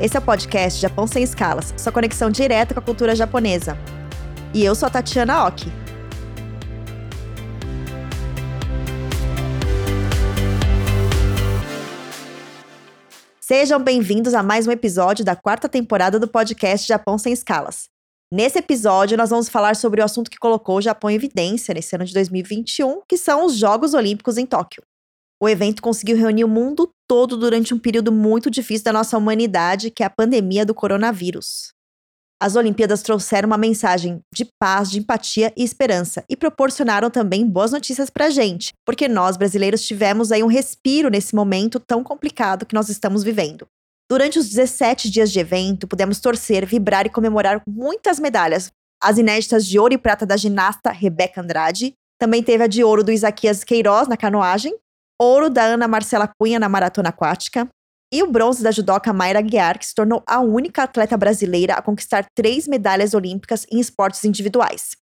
Esse é o podcast Japão Sem Escalas, sua conexão direta com a cultura japonesa. E eu sou a Tatiana Oki. Sejam bem-vindos a mais um episódio da quarta temporada do podcast Japão Sem Escalas. Nesse episódio, nós vamos falar sobre o assunto que colocou o Japão em evidência nesse ano de 2021, que são os Jogos Olímpicos em Tóquio. O evento conseguiu reunir o mundo todo durante um período muito difícil da nossa humanidade, que é a pandemia do coronavírus. As Olimpíadas trouxeram uma mensagem de paz, de empatia e esperança e proporcionaram também boas notícias para a gente, porque nós brasileiros tivemos aí um respiro nesse momento tão complicado que nós estamos vivendo. Durante os 17 dias de evento, pudemos torcer, vibrar e comemorar muitas medalhas. As inéditas de ouro e prata da ginasta Rebeca Andrade, também teve a de ouro do Isaquias Queiroz na canoagem ouro da Ana Marcela Cunha na maratona aquática e o bronze da judoca Mayra Guiar, que se tornou a única atleta brasileira a conquistar três medalhas olímpicas em esportes individuais.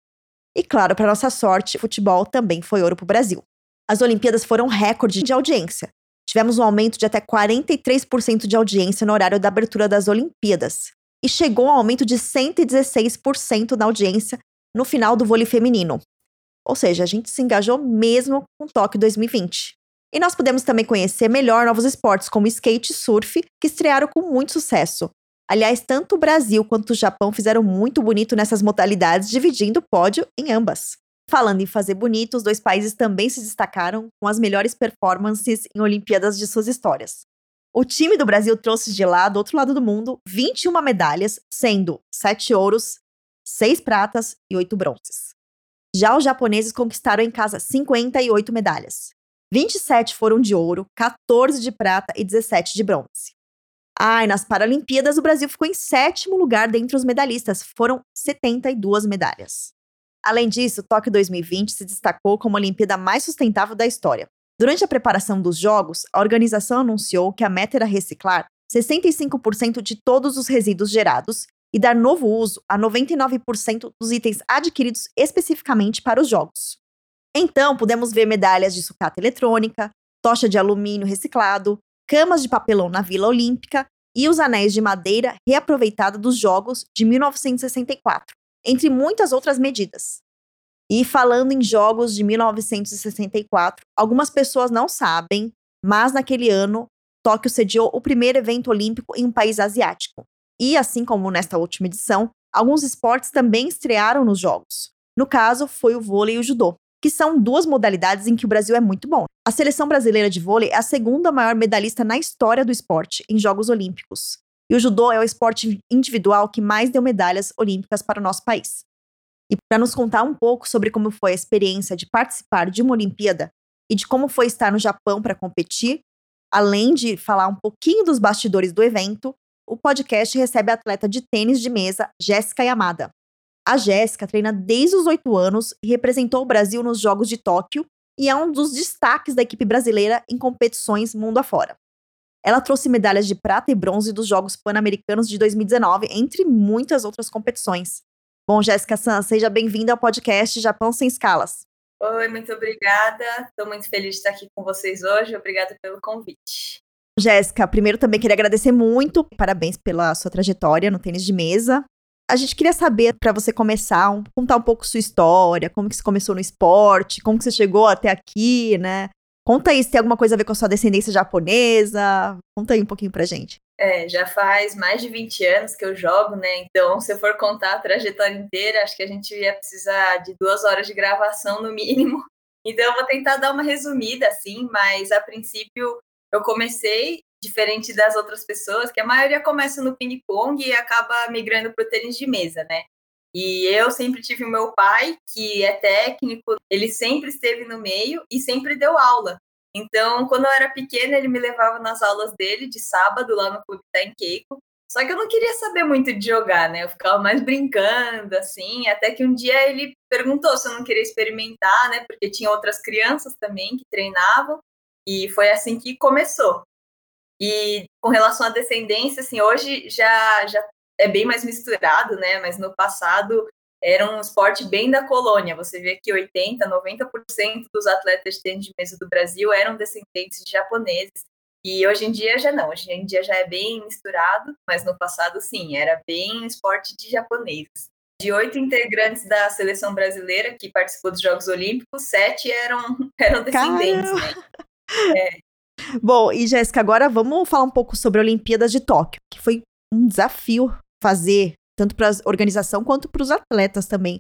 E claro, para nossa sorte, futebol também foi ouro para o Brasil. As Olimpíadas foram recorde de audiência. Tivemos um aumento de até 43% de audiência no horário da abertura das Olimpíadas. E chegou a um aumento de 116% na audiência no final do vôlei feminino. Ou seja, a gente se engajou mesmo com Tóquio 2020. E nós pudemos também conhecer melhor novos esportes como skate e surf, que estrearam com muito sucesso. Aliás, tanto o Brasil quanto o Japão fizeram muito bonito nessas modalidades, dividindo o pódio em ambas. Falando em fazer bonito, os dois países também se destacaram com as melhores performances em Olimpíadas de suas histórias. O time do Brasil trouxe de lá, do outro lado do mundo, 21 medalhas, sendo 7 ouros, 6 pratas e 8 bronzes. Já os japoneses conquistaram em casa 58 medalhas. 27 foram de ouro, 14 de prata e 17 de bronze. Ah, e nas Paralimpíadas o Brasil ficou em sétimo lugar dentre os medalhistas, foram 72 medalhas. Além disso, Tóquio 2020 se destacou como a Olimpíada mais sustentável da história. Durante a preparação dos Jogos, a organização anunciou que a meta era reciclar 65% de todos os resíduos gerados e dar novo uso a 99% dos itens adquiridos especificamente para os Jogos. Então, pudemos ver medalhas de sucata eletrônica, tocha de alumínio reciclado, camas de papelão na Vila Olímpica e os anéis de madeira reaproveitados dos Jogos de 1964, entre muitas outras medidas. E falando em Jogos de 1964, algumas pessoas não sabem, mas naquele ano, Tóquio sediou o primeiro evento olímpico em um país asiático. E assim como nesta última edição, alguns esportes também estrearam nos Jogos. No caso, foi o vôlei e o judô que são duas modalidades em que o Brasil é muito bom. A seleção brasileira de vôlei é a segunda maior medalhista na história do esporte em Jogos Olímpicos. E o judô é o esporte individual que mais deu medalhas olímpicas para o nosso país. E para nos contar um pouco sobre como foi a experiência de participar de uma Olimpíada e de como foi estar no Japão para competir, além de falar um pouquinho dos bastidores do evento, o podcast recebe a atleta de tênis de mesa Jéssica Yamada. A Jéssica treina desde os oito anos e representou o Brasil nos Jogos de Tóquio e é um dos destaques da equipe brasileira em competições mundo afora. Ela trouxe medalhas de prata e bronze dos Jogos Pan-Americanos de 2019, entre muitas outras competições. Bom, Jéssica San, seja bem-vinda ao podcast Japão Sem Escalas. Oi, muito obrigada. Estou muito feliz de estar aqui com vocês hoje. Obrigada pelo convite. Jéssica, primeiro também queria agradecer muito. Parabéns pela sua trajetória no tênis de mesa. A gente queria saber, para você começar, um, contar um pouco sua história, como que você começou no esporte, como que você chegou até aqui, né? Conta aí se tem alguma coisa a ver com a sua descendência japonesa. Conta aí um pouquinho pra gente. É, já faz mais de 20 anos que eu jogo, né? Então, se eu for contar a trajetória inteira, acho que a gente ia precisar de duas horas de gravação no mínimo. Então, eu vou tentar dar uma resumida, assim, mas a princípio eu comecei diferente das outras pessoas, que a maioria começa no ping-pong e acaba migrando para o tênis de mesa, né? E eu sempre tive o meu pai, que é técnico, ele sempre esteve no meio e sempre deu aula. Então, quando eu era pequena, ele me levava nas aulas dele de sábado lá no Clube Keiko. Só que eu não queria saber muito de jogar, né? Eu ficava mais brincando, assim, até que um dia ele perguntou se eu não queria experimentar, né? Porque tinha outras crianças também que treinavam. E foi assim que começou. E com relação à descendência, assim, hoje já, já é bem mais misturado, né? Mas no passado era um esporte bem da colônia. Você vê que 80, 90% dos atletas de tênis de mesa do Brasil eram descendentes de japoneses. E hoje em dia já não, hoje em dia já é bem misturado, mas no passado sim, era bem esporte de japoneses. De oito integrantes da seleção brasileira que participou dos Jogos Olímpicos, sete eram, eram descendentes, né? É. Bom, e Jéssica, agora vamos falar um pouco sobre a Olimpíadas de Tóquio, que foi um desafio fazer, tanto para a organização quanto para os atletas também.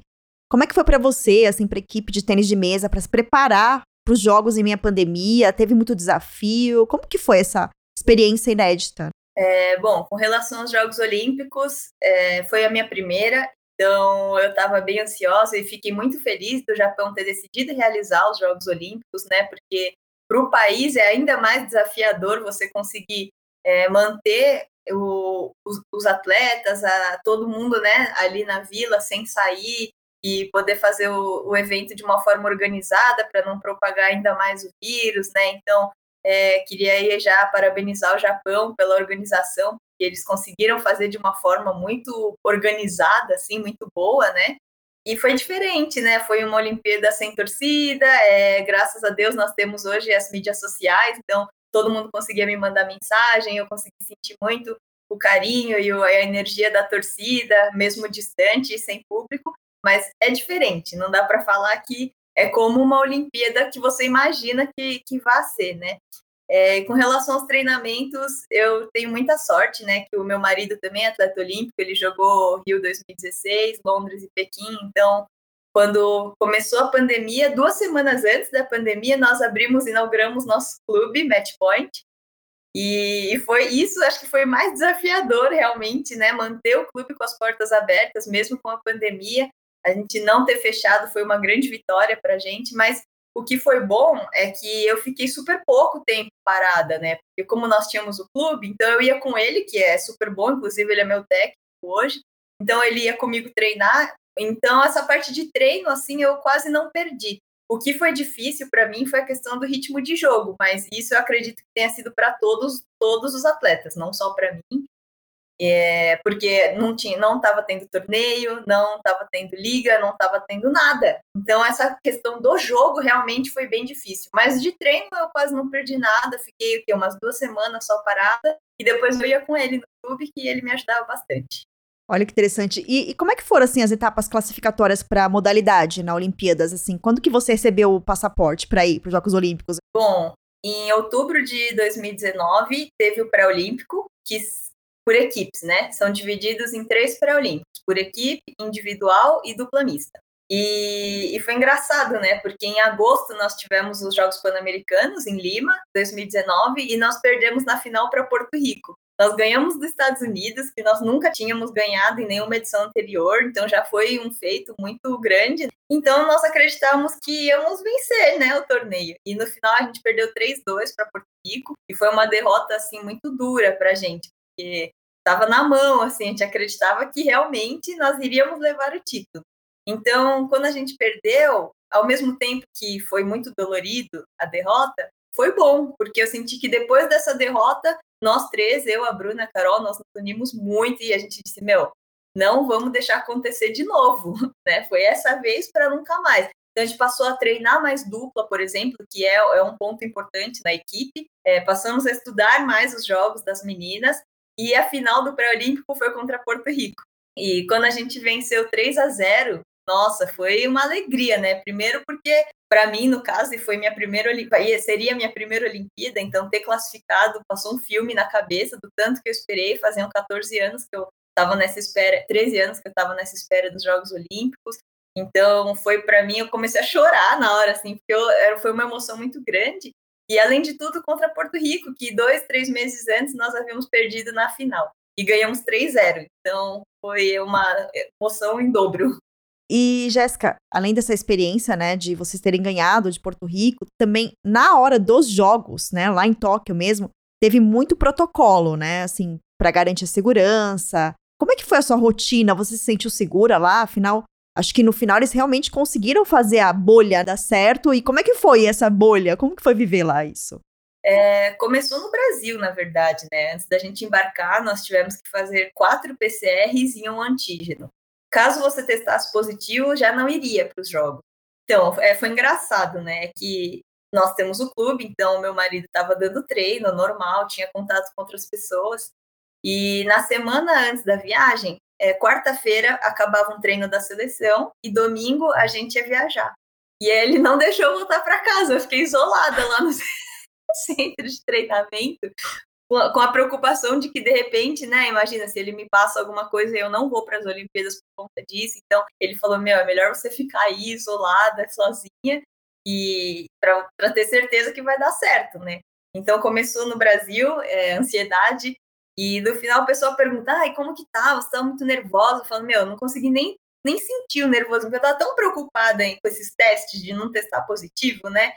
Como é que foi para você, assim, para a equipe de tênis de mesa, para se preparar para os jogos em meia pandemia? Teve muito desafio? Como que foi essa experiência inédita? É, bom, com relação aos Jogos Olímpicos, é, foi a minha primeira, então eu estava bem ansiosa e fiquei muito feliz do Japão ter decidido realizar os Jogos Olímpicos, né? Porque para o país é ainda mais desafiador você conseguir é, manter o, os, os, atletas, a, todo mundo né, ali na vila sem sair e poder fazer o, o evento de uma forma organizada para não propagar ainda mais o vírus, né? Então, é, queria já parabenizar o Japão pela organização, que eles conseguiram fazer de uma forma muito organizada, assim, muito boa, né? E foi diferente, né? Foi uma Olimpíada sem torcida. É, graças a Deus nós temos hoje as mídias sociais, então todo mundo conseguia me mandar mensagem, eu consegui sentir muito o carinho e a energia da torcida, mesmo distante e sem público. Mas é diferente, não dá para falar que é como uma Olimpíada que você imagina que, que vai ser, né? É, com relação aos treinamentos, eu tenho muita sorte, né? Que o meu marido também é atleta olímpico, ele jogou Rio 2016, Londres e Pequim. Então, quando começou a pandemia, duas semanas antes da pandemia, nós abrimos, inauguramos nosso clube, Match Point. E foi isso, acho que foi mais desafiador realmente, né? Manter o clube com as portas abertas, mesmo com a pandemia. A gente não ter fechado foi uma grande vitória para a gente, mas o que foi bom é que eu fiquei super pouco tempo parada, né? Porque como nós tínhamos o clube, então eu ia com ele, que é super bom, inclusive ele é meu técnico hoje. Então ele ia comigo treinar. Então essa parte de treino assim eu quase não perdi. O que foi difícil para mim foi a questão do ritmo de jogo, mas isso eu acredito que tenha sido para todos todos os atletas, não só para mim é, porque não tinha, não estava tendo torneio, não estava tendo liga, não estava tendo nada. Então essa questão do jogo realmente foi bem difícil. Mas de treino eu quase não perdi nada, fiquei o umas duas semanas só parada e depois eu ia com ele no clube que ele me ajudava bastante. Olha que interessante. E, e como é que foram assim as etapas classificatórias para a modalidade na Olimpíadas? Assim, quando que você recebeu o passaporte para ir para os Jogos Olímpicos? Bom, em outubro de 2019 teve o pré-olímpico que por equipes, né? São divididos em três pré-olímpicos, por equipe, individual e dupla mista. E, e, foi engraçado, né? Porque em agosto nós tivemos os Jogos Pan-Americanos em Lima, 2019, e nós perdemos na final para Porto Rico. Nós ganhamos dos Estados Unidos, que nós nunca tínhamos ganhado em nenhuma edição anterior, então já foi um feito muito grande. Então nós acreditávamos que íamos vencer, né, o torneio. E no final a gente perdeu 3-2 para Porto Rico, e foi uma derrota assim muito dura para a gente, porque estava na mão, assim, a gente acreditava que realmente nós iríamos levar o título. Então, quando a gente perdeu, ao mesmo tempo que foi muito dolorido a derrota, foi bom, porque eu senti que depois dessa derrota, nós três, eu, a Bruna, a Carol, nós nos unimos muito e a gente disse, meu, não vamos deixar acontecer de novo, né? Foi essa vez para nunca mais. Então a gente passou a treinar mais dupla, por exemplo, que é, é um ponto importante na equipe. É, passamos a estudar mais os jogos das meninas e a final do pré-olímpico foi contra Porto Rico. E quando a gente venceu 3 a 0, nossa, foi uma alegria, né? Primeiro porque para mim, no caso, foi minha primeira Olimpíada, seria minha primeira Olimpíada, então ter classificado passou um filme na cabeça do tanto que eu esperei, faziam 14 anos que eu estava nessa espera, 13 anos que eu estava nessa espera dos Jogos Olímpicos. Então, foi para mim, eu comecei a chorar na hora, assim, porque eu, foi uma emoção muito grande. E além de tudo, contra Porto Rico, que dois, três meses antes nós havíamos perdido na final. E ganhamos 3-0. Então foi uma emoção em dobro. E, Jéssica, além dessa experiência, né, de vocês terem ganhado de Porto Rico, também na hora dos jogos, né, lá em Tóquio mesmo, teve muito protocolo, né, assim, para garantir a segurança. Como é que foi a sua rotina? Você se sentiu segura lá? Afinal, acho que no final eles realmente conseguiram fazer a bolha dar certo. E como é que foi essa bolha? Como que foi viver lá isso? É, começou no Brasil, na verdade, né? Antes da gente embarcar, nós tivemos que fazer quatro PCRs e um antígeno. Caso você testasse positivo, já não iria para os jogos. Então, é, foi engraçado, né? Que nós temos o clube, então meu marido estava dando treino normal, tinha contato com outras pessoas. E na semana antes da viagem, é, quarta-feira acabava um treino da seleção e domingo a gente ia viajar. E ele não deixou eu voltar para casa, eu fiquei isolada lá no centro de treinamento, com a preocupação de que de repente, né, imagina se ele me passa alguma coisa e eu não vou para as Olimpíadas por conta disso. Então ele falou: "Meu, é melhor você ficar aí isolada, sozinha e para ter certeza que vai dar certo, né?" Então começou no Brasil, é, ansiedade e no final o pessoal pergunta: "Ai, como que tá? Você tá muito nervosa?" Eu falo: "Meu, eu não consegui nem nem senti o nervoso, porque eu tava tão preocupada hein, com esses testes de não testar positivo, né?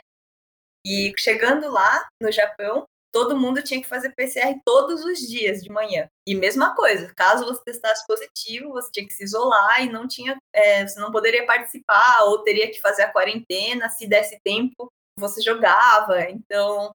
E chegando lá no Japão, todo mundo tinha que fazer PCR todos os dias de manhã. E mesma coisa, caso você testasse positivo, você tinha que se isolar e não tinha, é, você não poderia participar ou teria que fazer a quarentena. Se desse tempo, você jogava. Então,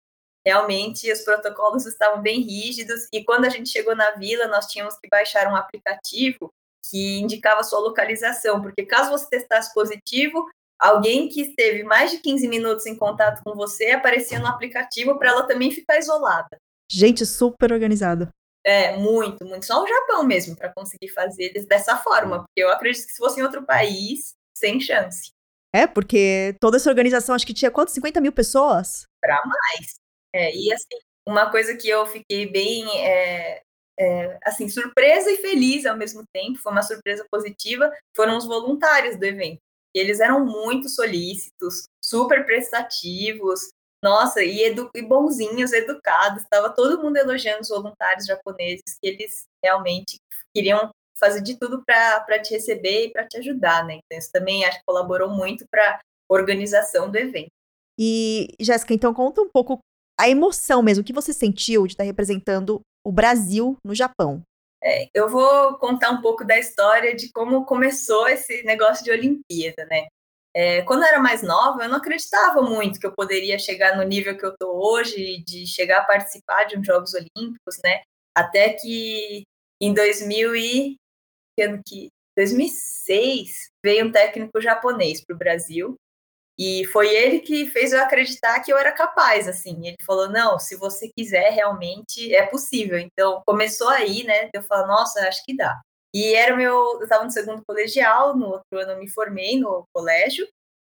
realmente, os protocolos estavam bem rígidos. E quando a gente chegou na vila, nós tínhamos que baixar um aplicativo que indicava sua localização, porque caso você testasse positivo, alguém que esteve mais de 15 minutos em contato com você aparecia no aplicativo para ela também ficar isolada. Gente, super organizado. É, muito, muito. Só o Japão mesmo para conseguir fazer dessa forma, porque eu acredito que se fosse em outro país, sem chance. É, porque toda essa organização, acho que tinha quantos? 50 mil pessoas? Para mais. É, e assim, uma coisa que eu fiquei bem é, é, assim, surpresa e feliz ao mesmo tempo, foi uma surpresa positiva, foram os voluntários do evento. Eles eram muito solícitos, super prestativos, nossa, e, edu e bonzinhos, educados. Estava todo mundo elogiando os voluntários japoneses, que eles realmente queriam fazer de tudo para te receber e para te ajudar, né? Então, isso também acho que colaborou muito para a organização do evento. E, Jéssica, então conta um pouco a emoção mesmo, o que você sentiu de estar representando o Brasil no Japão? É, eu vou contar um pouco da história de como começou esse negócio de Olimpíada, né? É, quando eu era mais nova, eu não acreditava muito que eu poderia chegar no nível que eu estou hoje, de chegar a participar de uns Jogos Olímpicos, né? Até que em 2000 e... que 2006 veio um técnico japonês para o Brasil e foi ele que fez eu acreditar que eu era capaz, assim. Ele falou: "Não, se você quiser, realmente é possível". Então, começou aí, né? Eu falo: "Nossa, acho que dá". E era meu, eu estava no segundo colegial, no outro ano eu me formei no colégio,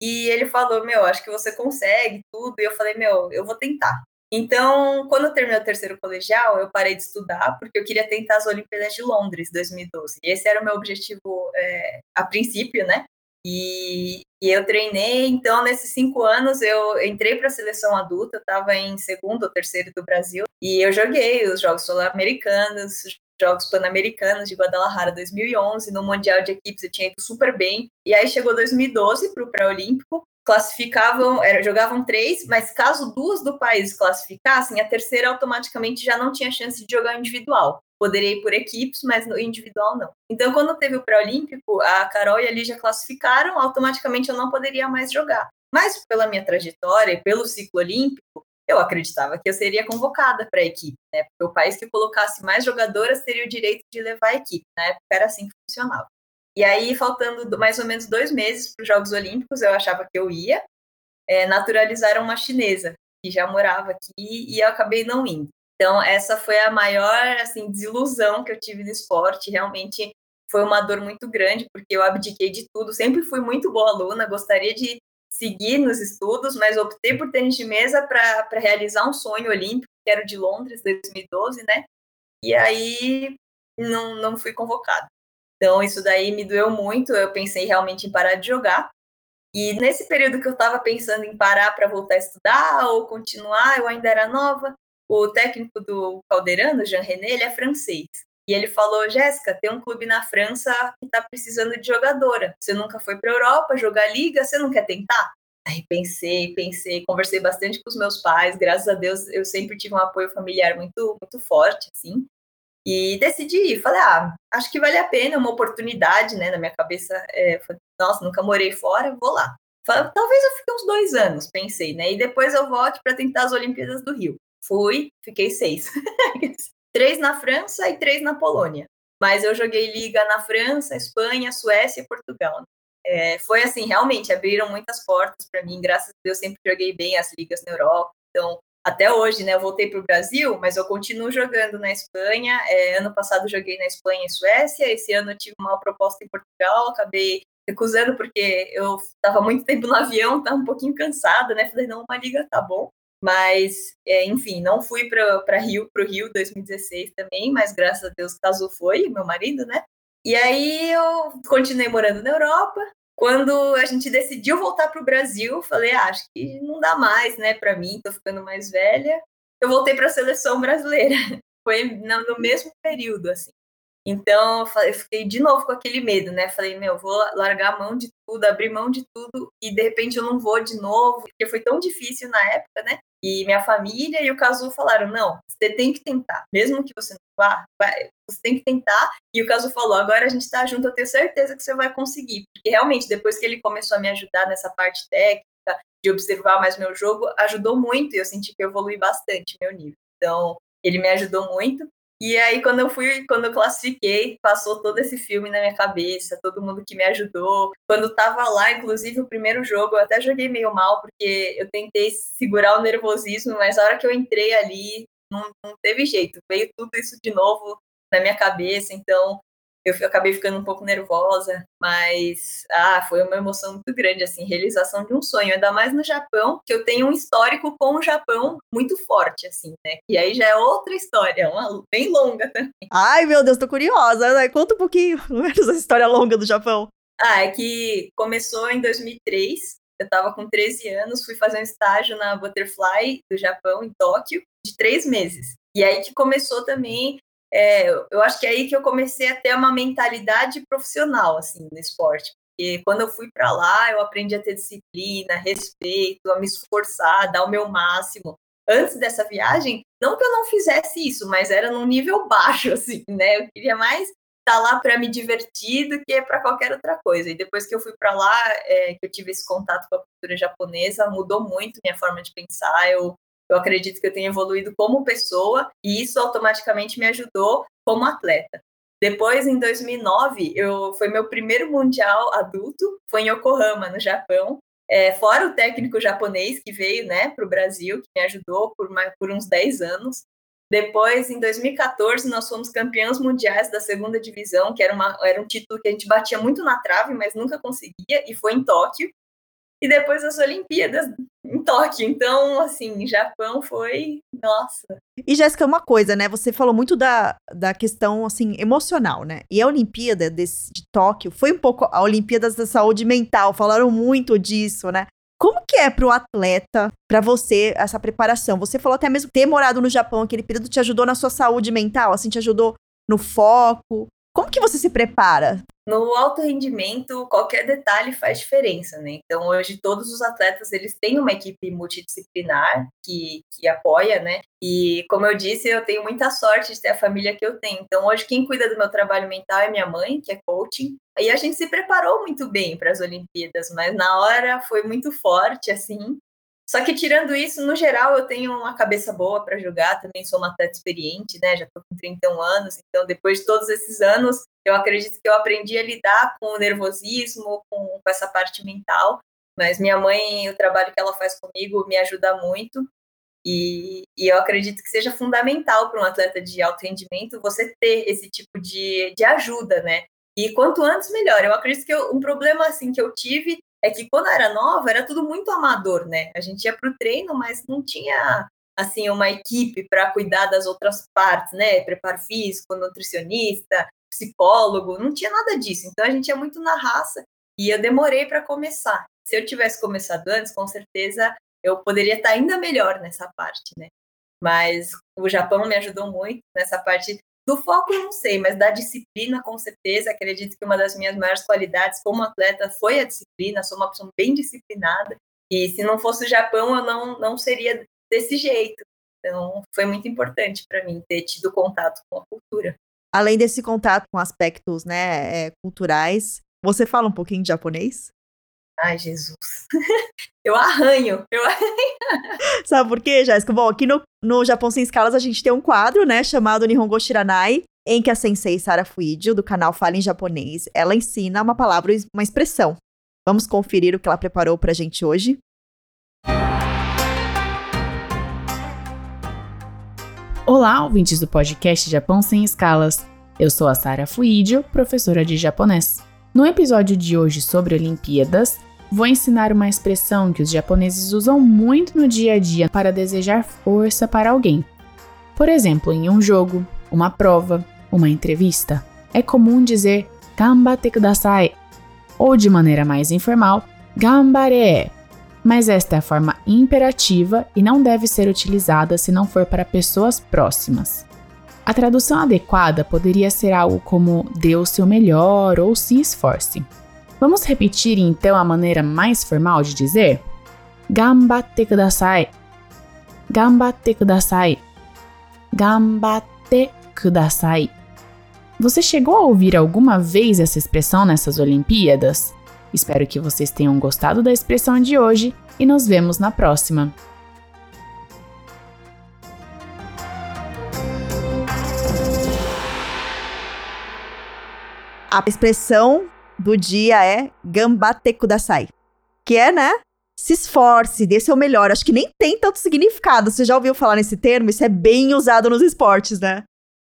e ele falou: "Meu, acho que você consegue tudo". E eu falei: "Meu, eu vou tentar". Então, quando eu terminei o terceiro colegial, eu parei de estudar porque eu queria tentar as Olimpíadas de Londres 2012. E esse era o meu objetivo é, a princípio, né? E, e, eu treinei, então, nesses cinco anos, eu entrei para a seleção adulta, estava em segundo ou terceiro do Brasil, e eu joguei os Jogos Sul-Americanos, Jogos Pan-Americanos de Guadalajara 2011, no Mundial de Equipes eu tinha ido super bem, e aí chegou 2012 para o pré-olímpico, classificavam, era, jogavam três, mas caso duas do país classificassem, a terceira automaticamente já não tinha chance de jogar individual poderia ir por equipes, mas no individual não. Então, quando teve o pré-olímpico, a Carol e a Lígia classificaram, automaticamente eu não poderia mais jogar. Mas pela minha trajetória e pelo ciclo olímpico, eu acreditava que eu seria convocada para a equipe, né? Porque o país que colocasse mais jogadoras teria o direito de levar a equipe. Na época era assim que funcionava. E aí, faltando mais ou menos dois meses para os Jogos Olímpicos, eu achava que eu ia. É, naturalizaram uma chinesa que já morava aqui e eu acabei não indo. Então, essa foi a maior assim, desilusão que eu tive no esporte. Realmente foi uma dor muito grande, porque eu abdiquei de tudo. Sempre fui muito boa aluna, gostaria de seguir nos estudos, mas optei por tênis de mesa para realizar um sonho olímpico, que era o de Londres, 2012, né? E aí não, não fui convocada. Então, isso daí me doeu muito. Eu pensei realmente em parar de jogar. E nesse período que eu estava pensando em parar para voltar a estudar ou continuar, eu ainda era nova, o técnico do Caldeirano, Jean René, ele é francês. E ele falou: Jéssica, tem um clube na França que está precisando de jogadora. Você nunca foi para a Europa jogar liga, você não quer tentar? Aí pensei, pensei, conversei bastante com os meus pais. Graças a Deus, eu sempre tive um apoio familiar muito, muito forte, assim. E decidi ir. Falei, ah, acho que vale a pena, uma oportunidade, né? Na minha cabeça, é, nossa, nunca morei fora, vou lá. Falei, Talvez eu fique uns dois anos, pensei, né? E depois eu volte para tentar as Olimpíadas do Rio. Fui, fiquei seis. três na França e três na Polônia. Mas eu joguei liga na França, Espanha, Suécia e Portugal. É, foi assim, realmente, abriram muitas portas para mim. Graças a Deus, sempre joguei bem as ligas na Europa. Então, até hoje, né? Eu voltei para o Brasil, mas eu continuo jogando na Espanha. É, ano passado joguei na Espanha e Suécia. Esse ano tive uma proposta em Portugal, acabei recusando porque eu estava muito tempo no avião, estava um pouquinho cansada, né? Falei, não, uma liga tá bom. Mas, é, enfim, não fui para Rio, para o Rio 2016 também, mas graças a Deus casou foi, meu marido, né? E aí eu continuei morando na Europa. Quando a gente decidiu voltar para o Brasil, falei, ah, acho que não dá mais, né, para mim, tô ficando mais velha. Eu voltei para a seleção brasileira. Foi no mesmo período, assim. Então, eu fiquei de novo com aquele medo, né? Falei, meu, vou largar a mão de tudo, abrir mão de tudo, e de repente eu não vou de novo, porque foi tão difícil na época, né? E minha família e o Casu falaram: não, você tem que tentar, mesmo que você não vá, vai, você tem que tentar. E o Casu falou: agora a gente tá junto, eu tenho certeza que você vai conseguir. Porque realmente, depois que ele começou a me ajudar nessa parte técnica, de observar mais meu jogo, ajudou muito e eu senti que eu evolui bastante meu nível. Então, ele me ajudou muito. E aí, quando eu fui, quando eu classifiquei, passou todo esse filme na minha cabeça, todo mundo que me ajudou. Quando tava lá, inclusive o primeiro jogo, eu até joguei meio mal, porque eu tentei segurar o nervosismo, mas a hora que eu entrei ali, não, não teve jeito. Veio tudo isso de novo na minha cabeça, então eu, acabei ficando um pouco nervosa, mas ah, foi uma emoção muito grande, assim, realização de um sonho, ainda mais no Japão, que eu tenho um histórico com o Japão muito forte, assim, né? E aí já é outra história, uma bem longa também. Ai, meu Deus, tô curiosa, né? Conta um pouquinho, menos a história longa do Japão. Ah, é que começou em 2003, eu tava com 13 anos, fui fazer um estágio na Butterfly do Japão, em Tóquio, de três meses. E aí que começou também é, eu acho que é aí que eu comecei a ter uma mentalidade profissional assim no esporte. Porque quando eu fui para lá, eu aprendi a ter disciplina, respeito, a me esforçar, dar o meu máximo. Antes dessa viagem, não que eu não fizesse isso, mas era num nível baixo, assim, né? Eu queria mais estar tá lá para me divertir do que para qualquer outra coisa. E depois que eu fui para lá, é, que eu tive esse contato com a cultura japonesa, mudou muito minha forma de pensar. Eu eu acredito que eu tenho evoluído como pessoa e isso automaticamente me ajudou como atleta. Depois, em 2009, eu, foi meu primeiro mundial adulto, foi em Yokohama, no Japão. É, fora o técnico japonês que veio né, para o Brasil, que me ajudou por, por uns 10 anos. Depois, em 2014, nós fomos campeãos mundiais da segunda divisão, que era, uma, era um título que a gente batia muito na trave, mas nunca conseguia, e foi em Tóquio e depois as Olimpíadas em Tóquio. Então, assim, Japão foi, nossa. E Jéssica, uma coisa, né? Você falou muito da, da questão, assim, emocional, né? E a Olimpíada desse, de Tóquio foi um pouco a Olimpíadas da saúde mental, falaram muito disso, né? Como que é para o atleta, para você, essa preparação? Você falou até mesmo ter morado no Japão aquele período te ajudou na sua saúde mental, assim, te ajudou no foco. Como que você se prepara? No alto rendimento, qualquer detalhe faz diferença, né? Então, hoje, todos os atletas, eles têm uma equipe multidisciplinar que, que apoia, né? E, como eu disse, eu tenho muita sorte de ter a família que eu tenho. Então, hoje, quem cuida do meu trabalho mental é minha mãe, que é coaching. E a gente se preparou muito bem para as Olimpíadas, mas na hora foi muito forte, assim. Só que tirando isso, no geral, eu tenho uma cabeça boa para jogar, também sou uma atleta experiente, né? Já estou com 31 anos, então depois de todos esses anos, eu acredito que eu aprendi a lidar com o nervosismo, com, com essa parte mental. Mas minha mãe, o trabalho que ela faz comigo me ajuda muito. E, e eu acredito que seja fundamental para um atleta de alto rendimento você ter esse tipo de, de ajuda, né? E quanto antes, melhor. Eu acredito que eu, um problema assim que eu tive é que quando eu era nova era tudo muito amador, né? A gente ia para o treino, mas não tinha assim uma equipe para cuidar das outras partes, né? Preparo físico, nutricionista, psicólogo, não tinha nada disso. Então a gente ia muito na raça e eu demorei para começar. Se eu tivesse começado antes, com certeza eu poderia estar ainda melhor nessa parte, né? Mas o Japão me ajudou muito nessa parte do foco, não sei, mas da disciplina, com certeza. Acredito que uma das minhas maiores qualidades como atleta foi a disciplina. Sou uma pessoa bem disciplinada. E se não fosse o Japão, eu não, não seria desse jeito. Então, foi muito importante para mim ter tido contato com a cultura. Além desse contato com aspectos né, é, culturais, você fala um pouquinho de japonês? Ai, Jesus. eu arranho, eu arranho. Sabe por quê, Jéssica? Bom, aqui no, no Japão Sem Escalas a gente tem um quadro, né, chamado Nihongo Shiranai, em que a sensei Sara Fuidio, do canal Fala em Japonês, ela ensina uma palavra, uma expressão Vamos conferir o que ela preparou pra gente hoje. Olá, ouvintes do podcast Japão Sem Escalas. Eu sou a Sara Fuidio, professora de japonês. No episódio de hoje sobre Olimpíadas, vou ensinar uma expressão que os japoneses usam muito no dia a dia para desejar força para alguém. Por exemplo, em um jogo, uma prova, uma entrevista, é comum dizer "gambate kudasai ou de maneira mais informal, gambare. Mas esta é a forma imperativa e não deve ser utilizada se não for para pessoas próximas. A tradução adequada poderia ser algo como dê o seu melhor ou se esforce. Vamos repetir então a maneira mais formal de dizer? Gambate kudasai. Gambate kudasai. Gambate kudasai. Você chegou a ouvir alguma vez essa expressão nessas Olimpíadas? Espero que vocês tenham gostado da expressão de hoje e nos vemos na próxima. A expressão do dia é gambate kudasai, que é, né? Se esforce, dê seu melhor. Acho que nem tem tanto significado. Você já ouviu falar nesse termo? Isso é bem usado nos esportes, né?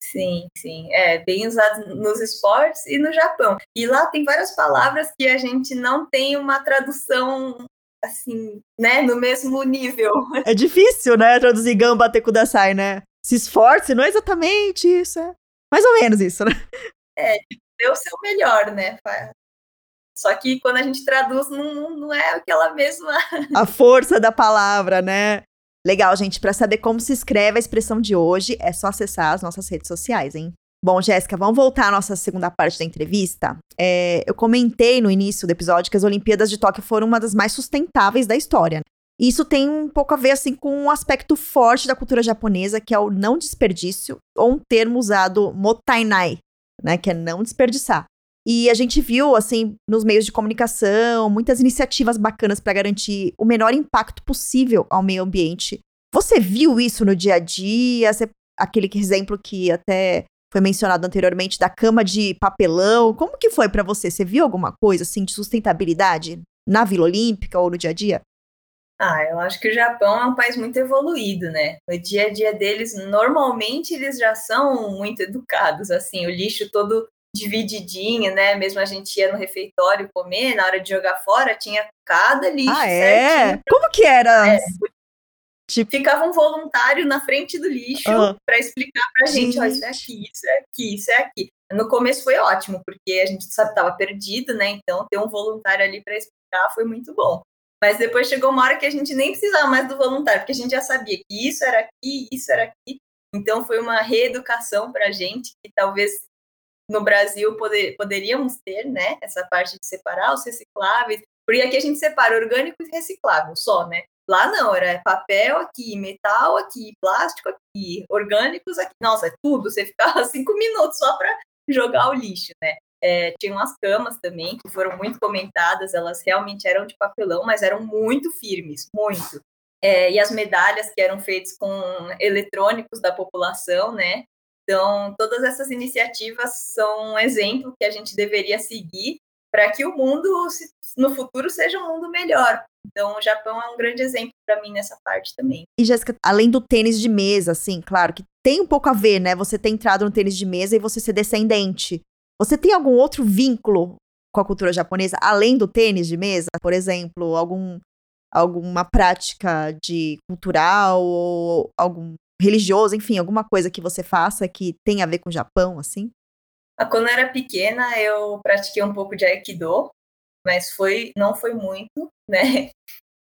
Sim, sim. É bem usado nos esportes e no Japão. E lá tem várias palavras que a gente não tem uma tradução assim, né, no mesmo nível. É difícil, né, traduzir gamba kudasai, né? Se esforce, não é exatamente isso, é mais ou menos isso, né? É, dê o seu melhor, né? Só que quando a gente traduz, não, não é aquela mesma. A força da palavra, né? Legal, gente. Para saber como se escreve a expressão de hoje, é só acessar as nossas redes sociais, hein? Bom, Jéssica, vamos voltar à nossa segunda parte da entrevista. É, eu comentei no início do episódio que as Olimpíadas de Tóquio foram uma das mais sustentáveis da história. Isso tem um pouco a ver assim com um aspecto forte da cultura japonesa, que é o não desperdício, ou um termo usado motainai, né, que é não desperdiçar. E a gente viu, assim, nos meios de comunicação, muitas iniciativas bacanas para garantir o menor impacto possível ao meio ambiente. Você viu isso no dia a dia? Você, aquele exemplo que até foi mencionado anteriormente da cama de papelão. Como que foi para você? Você viu alguma coisa assim de sustentabilidade na Vila Olímpica ou no dia a dia? Ah, eu acho que o Japão é um país muito evoluído, né? No dia a dia deles, normalmente eles já são muito educados, assim, o lixo todo divididinho, né? Mesmo a gente ia no refeitório comer, na hora de jogar fora, tinha cada lixo ah, é? Como que era? É, tipo... Ficava um voluntário na frente do lixo uhum. para explicar pra gente, ó, isso é aqui, isso é aqui, isso é aqui. No começo foi ótimo, porque a gente sabe tava perdido, né? Então ter um voluntário ali para explicar foi muito bom. Mas depois chegou uma hora que a gente nem precisava mais do voluntário, porque a gente já sabia que isso era aqui, isso era aqui. Então foi uma reeducação para a gente que talvez no Brasil poder, poderíamos ter, né, essa parte de separar os recicláveis, porque aqui a gente separa orgânico e reciclável só, né? Lá não, era papel aqui, metal aqui, plástico aqui, orgânicos aqui. Nossa, é tudo. Você ficava cinco minutos só para jogar o lixo, né? É, tinham as camas também, que foram muito comentadas, elas realmente eram de papelão, mas eram muito firmes, muito. É, e as medalhas que eram feitas com eletrônicos da população, né? Então, todas essas iniciativas são um exemplo que a gente deveria seguir para que o mundo no futuro seja um mundo melhor. Então, o Japão é um grande exemplo para mim nessa parte também. E Jéssica, além do tênis de mesa, assim, claro que tem um pouco a ver, né? Você ter entrado no tênis de mesa e você ser descendente. Você tem algum outro vínculo com a cultura japonesa além do tênis de mesa? Por exemplo, algum alguma prática de cultural ou algum religioso, enfim, alguma coisa que você faça que tenha a ver com o Japão, assim? Ah, quando eu era pequena, eu pratiquei um pouco de Aikido, mas foi não foi muito, né?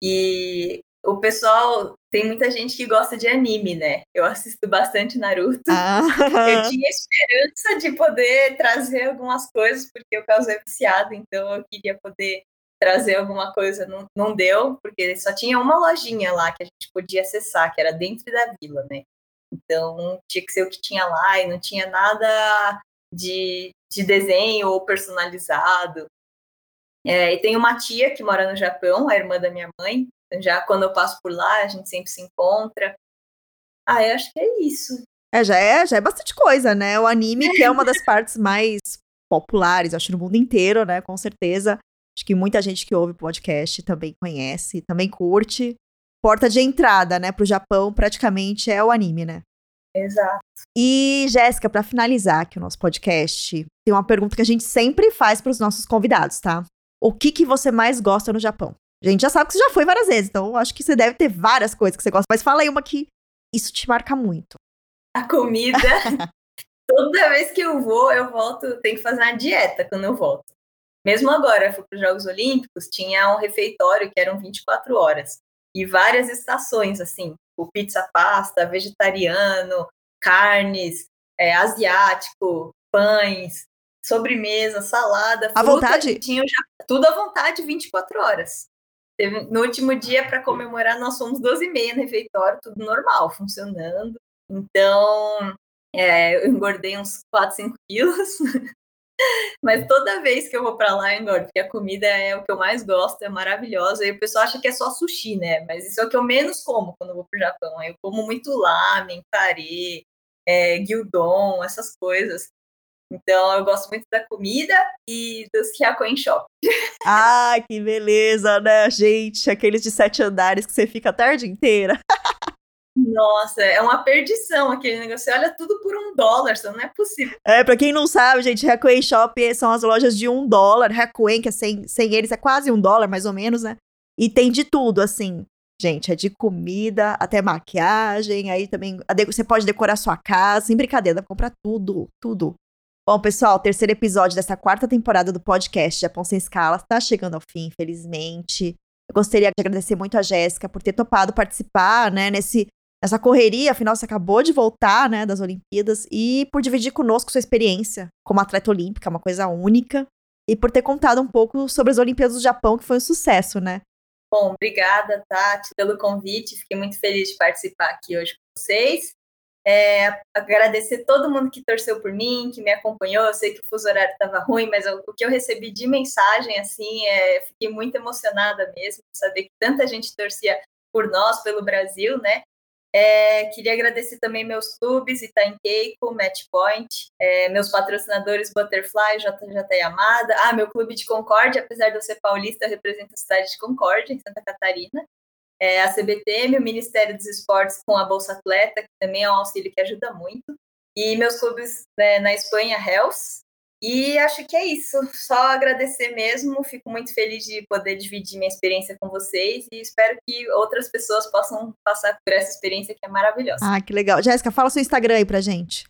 E o pessoal tem muita gente que gosta de anime, né? Eu assisto bastante Naruto. Ah. Eu tinha esperança de poder trazer algumas coisas, porque o caso é viciado, então eu queria poder trazer alguma coisa, não, não deu, porque só tinha uma lojinha lá que a gente podia acessar, que era dentro da vila, né? Então tinha que ser o que tinha lá e não tinha nada de, de desenho ou personalizado. É, e tem uma tia que mora no Japão, a irmã da minha mãe. Então, já quando eu passo por lá, a gente sempre se encontra. Ah, eu acho que é isso. É, já é, já é bastante coisa, né? O anime, que é uma das partes mais populares, acho, no mundo inteiro, né? Com certeza Acho que muita gente que ouve o podcast também conhece, também curte. Porta de entrada, né, pro Japão praticamente é o anime, né? Exato. E, Jéssica, para finalizar aqui o nosso podcast, tem uma pergunta que a gente sempre faz para os nossos convidados, tá? O que, que você mais gosta no Japão? A gente já sabe que você já foi várias vezes, então acho que você deve ter várias coisas que você gosta, mas fala aí uma que isso te marca muito. A comida. Toda vez que eu vou, eu volto, tem que fazer uma dieta quando eu volto. Mesmo agora, fui para os Jogos Olímpicos, tinha um refeitório que eram 24 horas e várias estações, assim, o pizza pasta, vegetariano, carnes, é, asiático, pães, sobremesa, salada, à vontade? Tinha já, tudo à vontade, 24 horas. No último dia, para comemorar, nós fomos 12 e meia no refeitório, tudo normal, funcionando. Então, é, eu engordei uns 4, 5 quilos. Mas toda vez que eu vou para lá, eu engordo, porque a comida é o que eu mais gosto, é maravilhosa. E o pessoal acha que é só sushi, né? Mas isso é o que eu menos como quando eu vou pro Japão. Eu como muito lamen, kare, é, gyudon, essas coisas. Então, eu gosto muito da comida e dos Hyakuen Shop. Ai, que beleza, né, gente? Aqueles de sete andares que você fica a tarde inteira. Nossa, é uma perdição aquele negócio. Você olha tudo por um dólar, só não é possível. É, pra quem não sabe, gente, Hakuen Shop são as lojas de um dólar. Hakuen, que é sem, sem eles, é quase um dólar, mais ou menos, né? E tem de tudo, assim. Gente, é de comida até maquiagem. Aí também você pode decorar sua casa. Sem brincadeira, dá pra comprar tudo, tudo. Bom, pessoal, o terceiro episódio dessa quarta temporada do podcast Japão Sem Escalas tá chegando ao fim, infelizmente. Eu gostaria de agradecer muito a Jéssica por ter topado participar, né, nesse essa correria, afinal você acabou de voltar, né, das Olimpíadas e por dividir conosco sua experiência como atleta olímpica, uma coisa única, e por ter contado um pouco sobre as Olimpíadas do Japão, que foi um sucesso, né? Bom, obrigada, Tati, pelo convite. Fiquei muito feliz de participar aqui hoje com vocês. É, agradecer todo mundo que torceu por mim, que me acompanhou. Eu sei que o fuso horário estava ruim, mas eu, o que eu recebi de mensagem, assim, é, fiquei muito emocionada mesmo, saber que tanta gente torcia por nós, pelo Brasil, né? É, queria agradecer também meus clubes, Itaim Keiko, Matchpoint, é, meus patrocinadores Butterfly, JJ Yamada, ah, meu clube de Concórdia, apesar de eu ser paulista, eu represento a cidade de Concórdia, em Santa Catarina, é, a CBTM, o Ministério dos Esportes com a Bolsa Atleta, que também é um auxílio que ajuda muito, e meus clubes né, na Espanha, Hells, e acho que é isso. Só agradecer mesmo. Fico muito feliz de poder dividir minha experiência com vocês e espero que outras pessoas possam passar por essa experiência que é maravilhosa. Ah, que legal. Jéssica, fala seu Instagram aí pra gente.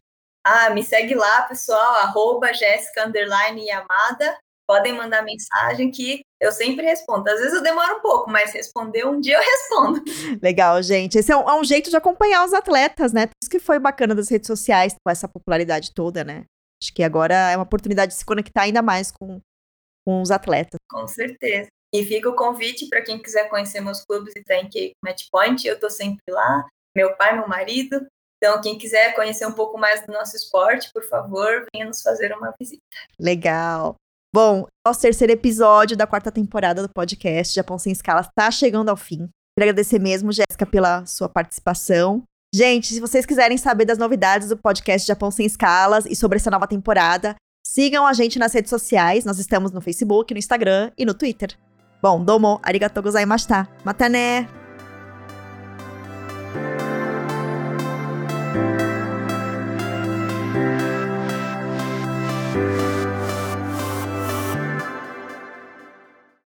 Ah, me segue lá, pessoal, arroba Jéssica Yamada. Podem mandar mensagem que eu sempre respondo. Às vezes eu demoro um pouco, mas responder um dia eu respondo. Legal, gente. Esse é um, é um jeito de acompanhar os atletas, né? Isso que foi bacana das redes sociais, com essa popularidade toda, né? Acho que agora é uma oportunidade de se conectar ainda mais com, com os atletas. Com certeza. E fica o convite para quem quiser conhecer meus clubes e tem que Match Point, eu estou sempre lá, meu pai, meu marido. Então, quem quiser conhecer um pouco mais do nosso esporte, por favor, venha nos fazer uma visita. Legal. Bom, nosso terceiro episódio da quarta temporada do podcast Japão Sem Escalas está chegando ao fim. Queria agradecer mesmo, Jéssica, pela sua participação. Gente, se vocês quiserem saber das novidades do podcast Japão Sem Escalas e sobre essa nova temporada, sigam a gente nas redes sociais. Nós estamos no Facebook, no Instagram e no Twitter. Bom, domo, arigatou gozaimashita. Mata né!